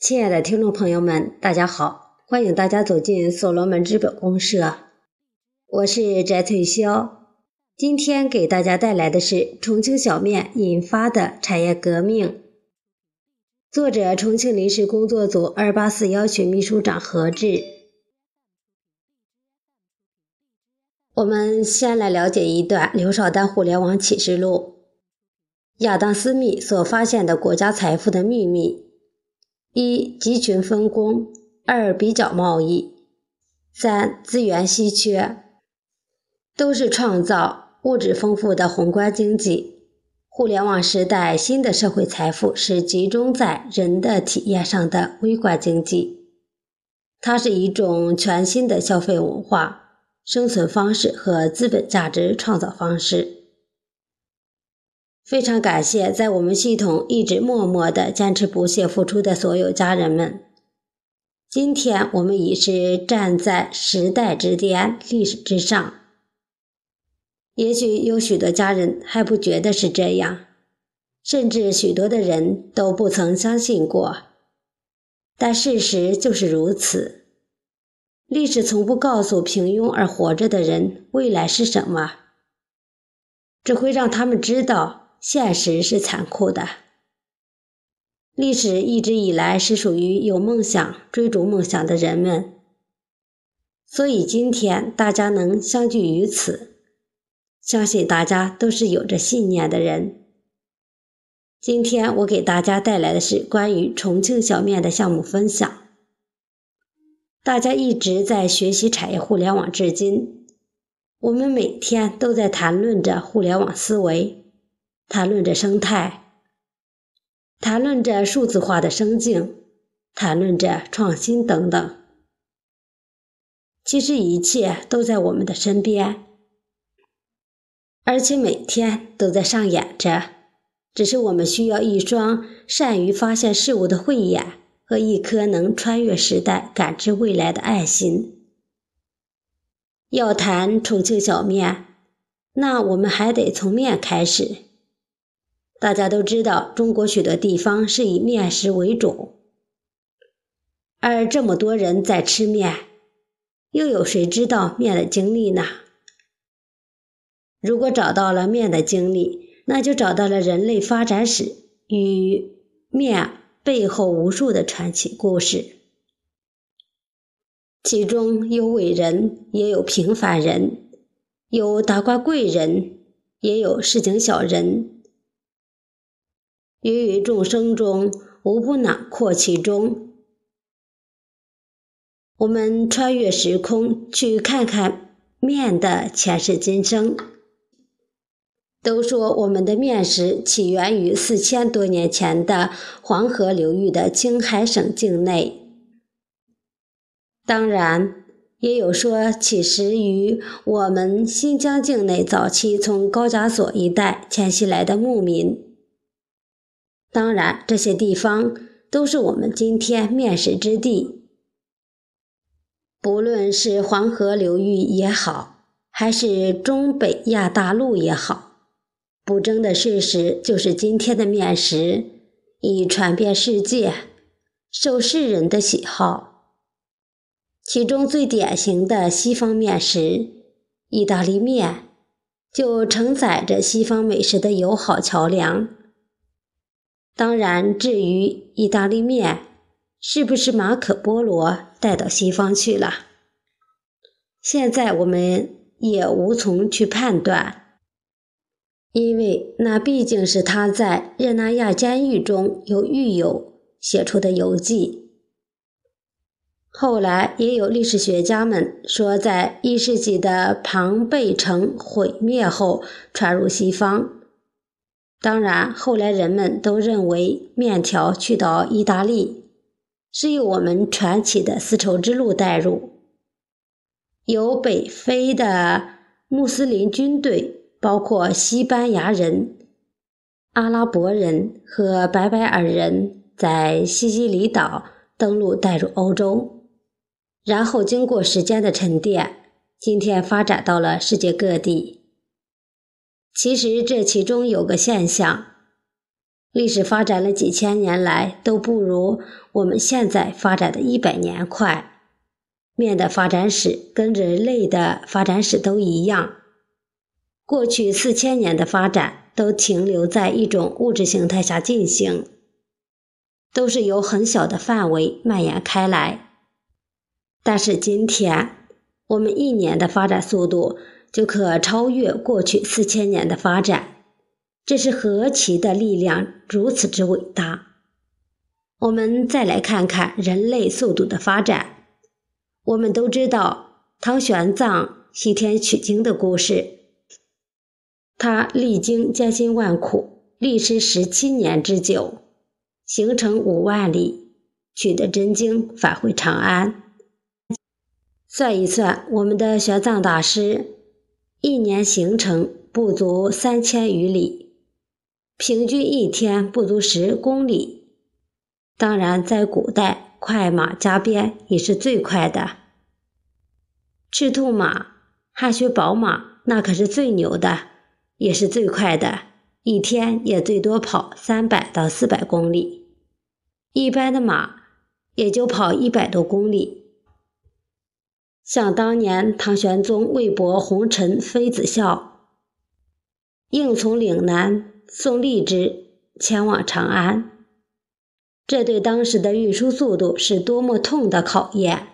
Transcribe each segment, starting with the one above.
亲爱的听众朋友们，大家好！欢迎大家走进所罗门资本公社，我是翟翠霄。今天给大家带来的是重庆小面引发的产业革命。作者：重庆临时工作组二八四幺群秘书长何志。我们先来了解一段刘少丹互联网启示录：亚当·斯密所发现的国家财富的秘密。一、集群分工；二、比较贸易；三、资源稀缺，都是创造物质丰富的宏观经济。互联网时代，新的社会财富是集中在人的体验上的微观经济，它是一种全新的消费文化、生存方式和资本价值创造方式。非常感谢在我们系统一直默默的坚持不懈付出的所有家人们。今天我们已是站在时代之巅、历史之上。也许有许多家人还不觉得是这样，甚至许多的人都不曾相信过。但事实就是如此。历史从不告诉平庸而活着的人未来是什么，只会让他们知道。现实是残酷的，历史一直以来是属于有梦想、追逐梦想的人们，所以今天大家能相聚于此，相信大家都是有着信念的人。今天我给大家带来的是关于重庆小面的项目分享。大家一直在学习产业互联网，至今，我们每天都在谈论着互联网思维。谈论着生态，谈论着数字化的生境，谈论着创新等等。其实一切都在我们的身边，而且每天都在上演着。只是我们需要一双善于发现事物的慧眼和一颗能穿越时代、感知未来的爱心。要谈重庆小面，那我们还得从面开始。大家都知道，中国许多地方是以面食为主，而这么多人在吃面，又有谁知道面的经历呢？如果找到了面的经历，那就找到了人类发展史与面背后无数的传奇故事，其中有伟人，也有平凡人，有达官贵人，也有市井小人。芸芸众生中，无不囊括其中。我们穿越时空，去看看面的前世今生。都说我们的面食起源于四千多年前的黄河流域的青海省境内，当然也有说起始于我们新疆境内早期从高加索一带迁徙来的牧民。当然，这些地方都是我们今天面食之地。不论是黄河流域也好，还是中北亚大陆也好，不争的事实就是今天的面食已传遍世界，受世人的喜好。其中最典型的西方面食——意大利面，就承载着西方美食的友好桥梁。当然，至于意大利面是不是马可波罗带到西方去了，现在我们也无从去判断，因为那毕竟是他在热那亚监狱中有狱友写出的游记。后来也有历史学家们说，在一世纪的庞贝城毁灭后传入西方。当然，后来人们都认为面条去到意大利是由我们传奇的丝绸之路带入，由北非的穆斯林军队，包括西班牙人、阿拉伯人和白白尔人，在西西里岛登陆带入欧洲，然后经过时间的沉淀，今天发展到了世界各地。其实这其中有个现象，历史发展了几千年来，都不如我们现在发展的一百年快。面的发展史跟人类的发展史都一样，过去四千年的发展都停留在一种物质形态下进行，都是由很小的范围蔓延开来。但是今天，我们一年的发展速度就可超越过去四千年的发展，这是何其的力量，如此之伟大！我们再来看看人类速度的发展。我们都知道唐玄奘西天取经的故事，他历经艰辛万苦，历时十七年之久，行程五万里，取得真经，返回长安。算一算，我们的玄奘大师一年行程不足三千余里，平均一天不足十公里。当然，在古代。快马加鞭也是最快的，赤兔马、汗血宝马那可是最牛的，也是最快的，一天也最多跑三百到四百公里，一般的马也就跑一百多公里。像当年唐玄宗为博红尘妃子笑，硬从岭南送荔枝前往长安。这对当时的运输速度是多么痛的考验！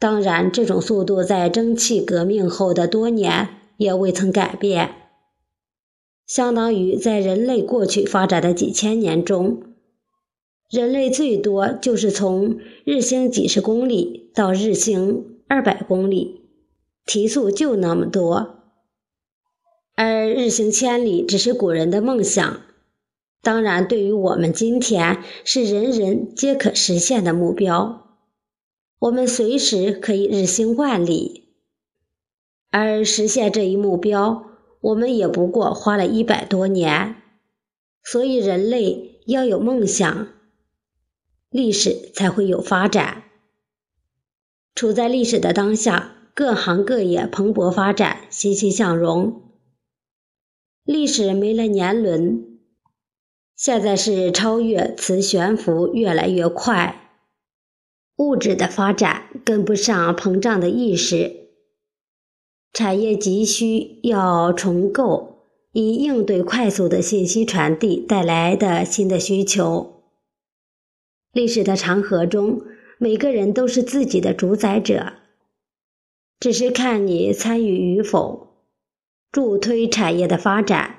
当然，这种速度在蒸汽革命后的多年也未曾改变。相当于在人类过去发展的几千年中，人类最多就是从日行几十公里到日行二百公里，提速就那么多，而日行千里只是古人的梦想。当然，对于我们今天是人人皆可实现的目标。我们随时可以日行万里，而实现这一目标，我们也不过花了一百多年。所以，人类要有梦想，历史才会有发展。处在历史的当下，各行各业蓬勃发展，欣欣向荣。历史没了年轮。现在是超越磁悬浮越来越快，物质的发展跟不上膨胀的意识，产业急需要重构，以应对快速的信息传递带来的新的需求。历史的长河中，每个人都是自己的主宰者，只是看你参与与否。助推产业的发展。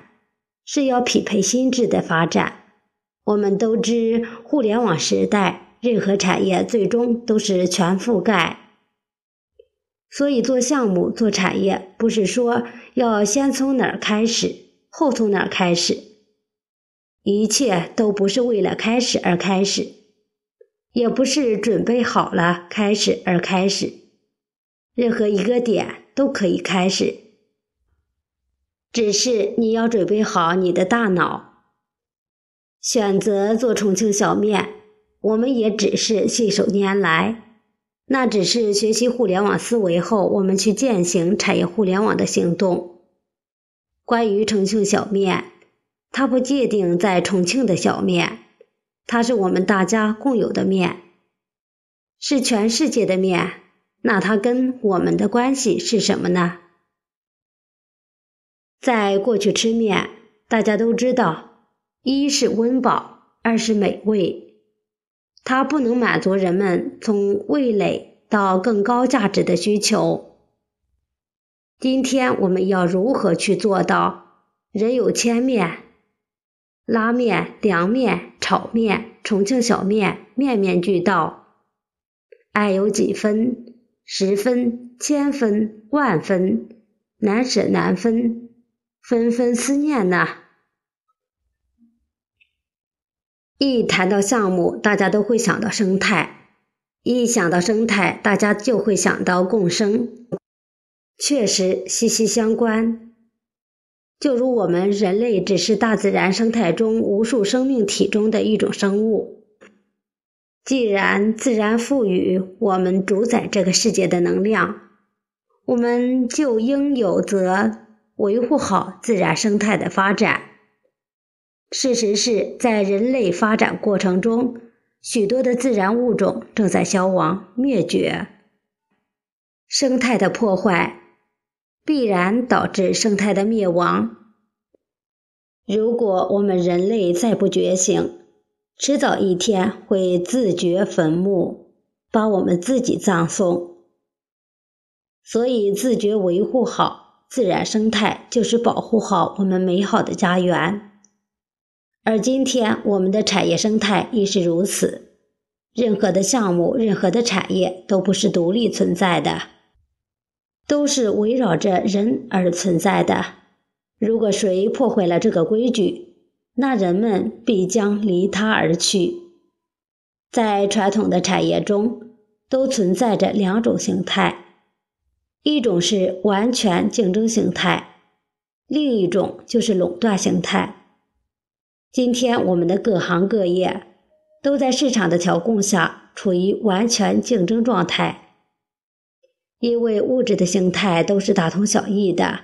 是要匹配心智的发展。我们都知，互联网时代，任何产业最终都是全覆盖。所以，做项目、做产业，不是说要先从哪儿开始，后从哪儿开始，一切都不是为了开始而开始，也不是准备好了开始而开始。任何一个点都可以开始。只是你要准备好你的大脑，选择做重庆小面，我们也只是信手拈来，那只是学习互联网思维后，我们去践行产业互联网的行动。关于重庆小面，它不界定在重庆的小面，它是我们大家共有的面，是全世界的面，那它跟我们的关系是什么呢？在过去吃面，大家都知道，一是温饱，二是美味，它不能满足人们从味蕾到更高价值的需求。今天我们要如何去做到人有千面，拉面、凉面、炒面、重庆小面，面面俱到，爱有几分？十分、千分、万分，难舍难分。纷纷思念呢。一谈到项目，大家都会想到生态；一想到生态，大家就会想到共生，确实息息相关。就如我们人类只是大自然生态中无数生命体中的一种生物，既然自然赋予我们主宰这个世界的能量，我们就应有责。维护好自然生态的发展，事实是在人类发展过程中，许多的自然物种正在消亡灭绝。生态的破坏必然导致生态的灭亡。如果我们人类再不觉醒，迟早一天会自掘坟墓，把我们自己葬送。所以，自觉维护好自然生态，就是保护好我们美好的家园。而今天，我们的产业生态亦是如此。任何的项目，任何的产业，都不是独立存在的，都是围绕着人而存在的。如果谁破坏了这个规矩，那人们必将离他而去。在传统的产业中，都存在着两种形态。一种是完全竞争形态，另一种就是垄断形态。今天我们的各行各业都在市场的调控下处于完全竞争状态，因为物质的形态都是大同小异的，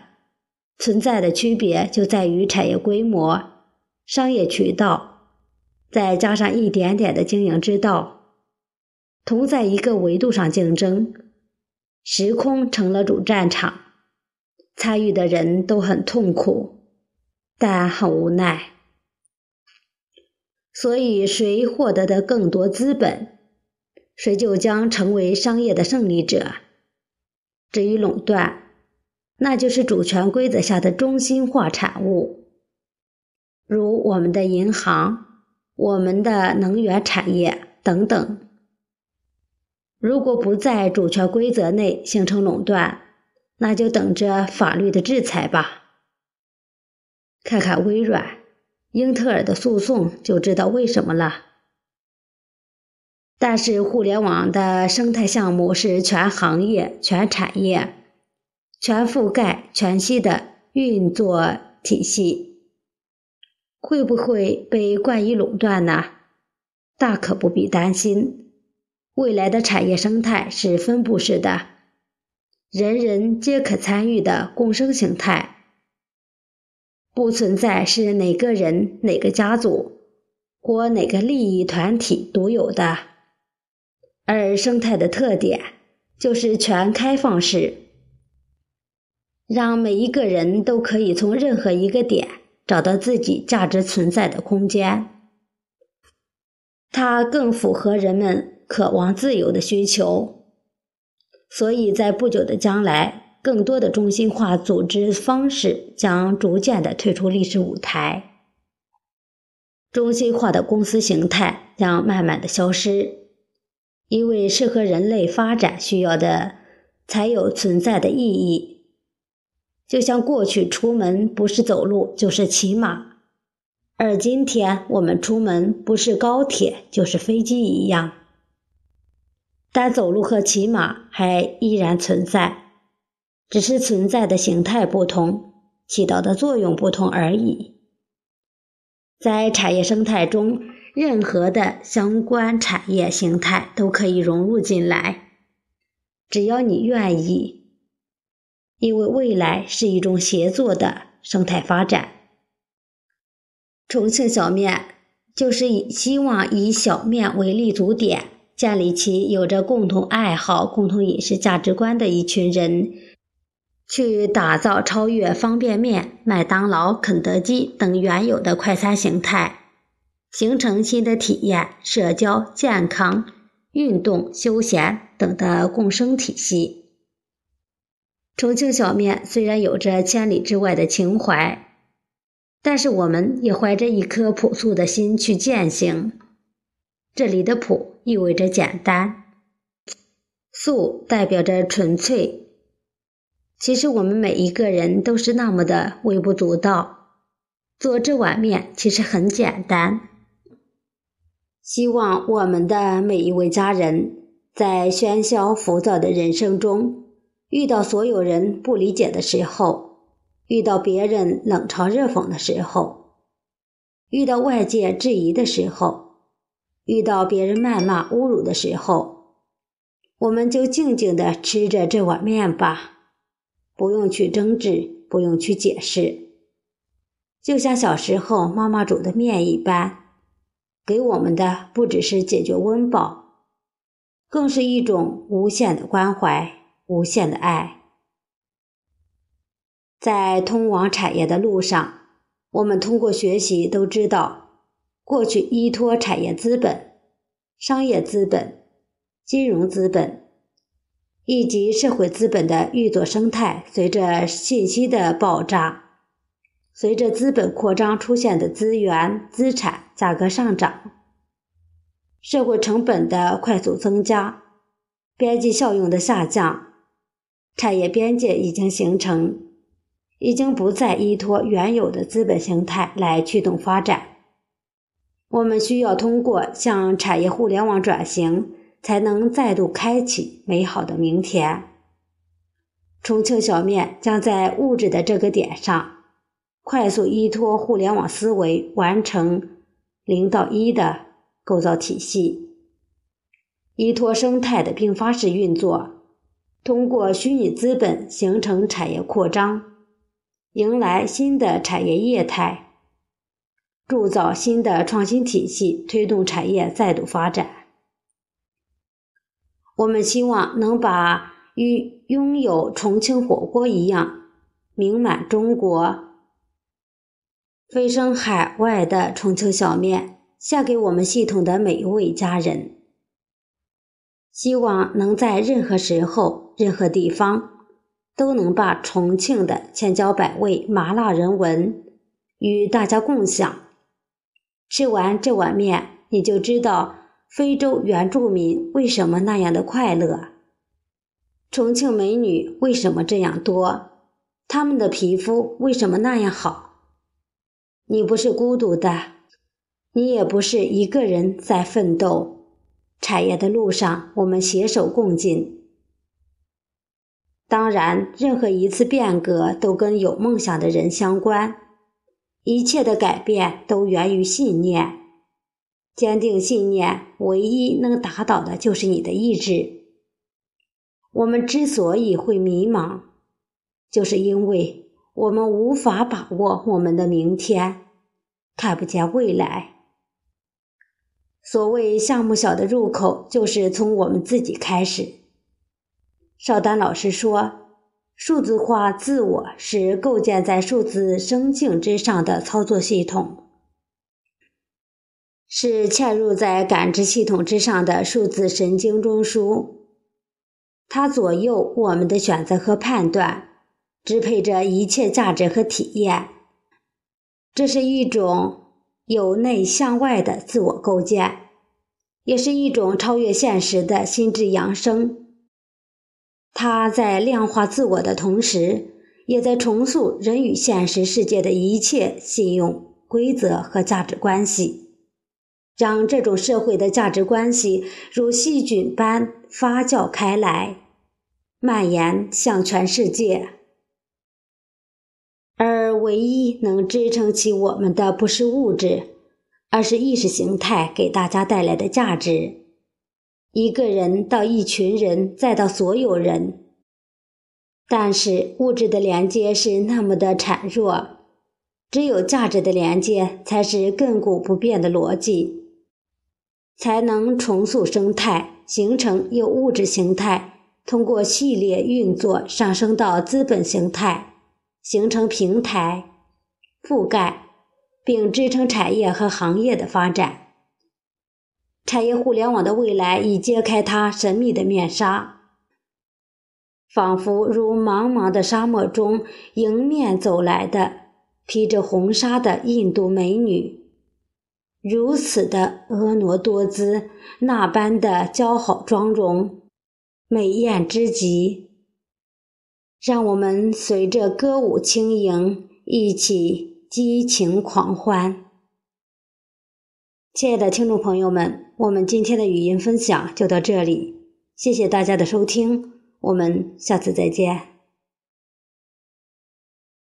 存在的区别就在于产业规模、商业渠道，再加上一点点的经营之道，同在一个维度上竞争。时空成了主战场，参与的人都很痛苦，但很无奈。所以，谁获得的更多资本，谁就将成为商业的胜利者。至于垄断，那就是主权规则下的中心化产物，如我们的银行、我们的能源产业等等。如果不在主权规则内形成垄断，那就等着法律的制裁吧。看看微软、英特尔的诉讼就知道为什么了。但是，互联网的生态项目是全行业、全产业、全覆盖、全息的运作体系，会不会被冠以垄断呢？大可不必担心。未来的产业生态是分布式的，人人皆可参与的共生形态，不存在是哪个人、哪个家族或哪个利益团体独有的。而生态的特点就是全开放式，让每一个人都可以从任何一个点找到自己价值存在的空间。它更符合人们。渴望自由的需求，所以在不久的将来，更多的中心化组织方式将逐渐的退出历史舞台，中心化的公司形态将慢慢的消失，因为适合人类发展需要的才有存在的意义。就像过去出门不是走路就是骑马，而今天我们出门不是高铁就是飞机一样。但走路和骑马还依然存在，只是存在的形态不同，起到的作用不同而已。在产业生态中，任何的相关产业形态都可以融入进来，只要你愿意。因为未来是一种协作的生态发展。重庆小面就是以希望以小面为立足点。建立起有着共同爱好、共同饮食价值观的一群人，去打造超越方便面、麦当劳、肯德基等原有的快餐形态，形成新的体验、社交、健康、运动、休闲等的共生体系。重庆小面虽然有着千里之外的情怀，但是我们也怀着一颗朴素的心去践行。这里的“朴”意味着简单，“素”代表着纯粹。其实我们每一个人都是那么的微不足道，做这碗面其实很简单。希望我们的每一位家人，在喧嚣浮躁的人生中，遇到所有人不理解的时候，遇到别人冷嘲热讽的时候，遇到外界质疑的时候。遇到别人谩骂、侮辱的时候，我们就静静地吃着这碗面吧，不用去争执，不用去解释。就像小时候妈妈煮的面一般，给我们的不只是解决温饱，更是一种无限的关怀、无限的爱。在通往产业的路上，我们通过学习都知道，过去依托产业资本、商业资本、金融资本。以及社会资本的运作生态，随着信息的爆炸，随着资本扩张出现的资源资产价格上涨，社会成本的快速增加，边际效用的下降，产业边界已经形成，已经不再依托原有的资本形态来驱动发展。我们需要通过向产业互联网转型。才能再度开启美好的明天。重庆小面将在物质的这个点上，快速依托互联网思维，完成零到一的构造体系，依托生态的并发式运作，通过虚拟资本形成产业扩张，迎来新的产业业态，铸造新的创新体系，推动产业再度发展。我们希望能把与拥有重庆火锅一样名满中国、飞升海外的重庆小面献给我们系统的每一位家人。希望能在任何时候、任何地方，都能把重庆的千娇百味麻辣人文与大家共享。吃完这碗面，你就知道。非洲原住民为什么那样的快乐？重庆美女为什么这样多？她们的皮肤为什么那样好？你不是孤独的，你也不是一个人在奋斗。产业的路上，我们携手共进。当然，任何一次变革都跟有梦想的人相关。一切的改变都源于信念。坚定信念，唯一能打倒的就是你的意志。我们之所以会迷茫，就是因为我们无法把握我们的明天，看不见未来。所谓项目小的入口，就是从我们自己开始。邵丹老师说：“数字化自我是构建在数字生境之上的操作系统。”是嵌入在感知系统之上的数字神经中枢，它左右我们的选择和判断，支配着一切价值和体验。这是一种由内向外的自我构建，也是一种超越现实的心智扬升。它在量化自我的同时，也在重塑人与现实世界的一切信用规则和价值关系。让这种社会的价值关系如细菌般发酵开来，蔓延向全世界。唯一能支撑起我们的不是物质，而是意识形态给大家带来的价值。一个人到一群人，再到所有人。但是物质的连接是那么的孱弱，只有价值的连接才是亘古不变的逻辑。才能重塑生态，形成由物质形态通过系列运作上升到资本形态，形成平台覆盖，并支撑产业和行业的发展。产业互联网的未来已揭开它神秘的面纱，仿佛如茫茫的沙漠中迎面走来的披着红纱的印度美女。如此的婀娜多姿，那般的姣好妆容，美艳之极，让我们随着歌舞轻盈，一起激情狂欢。亲爱的听众朋友们，我们今天的语音分享就到这里，谢谢大家的收听，我们下次再见。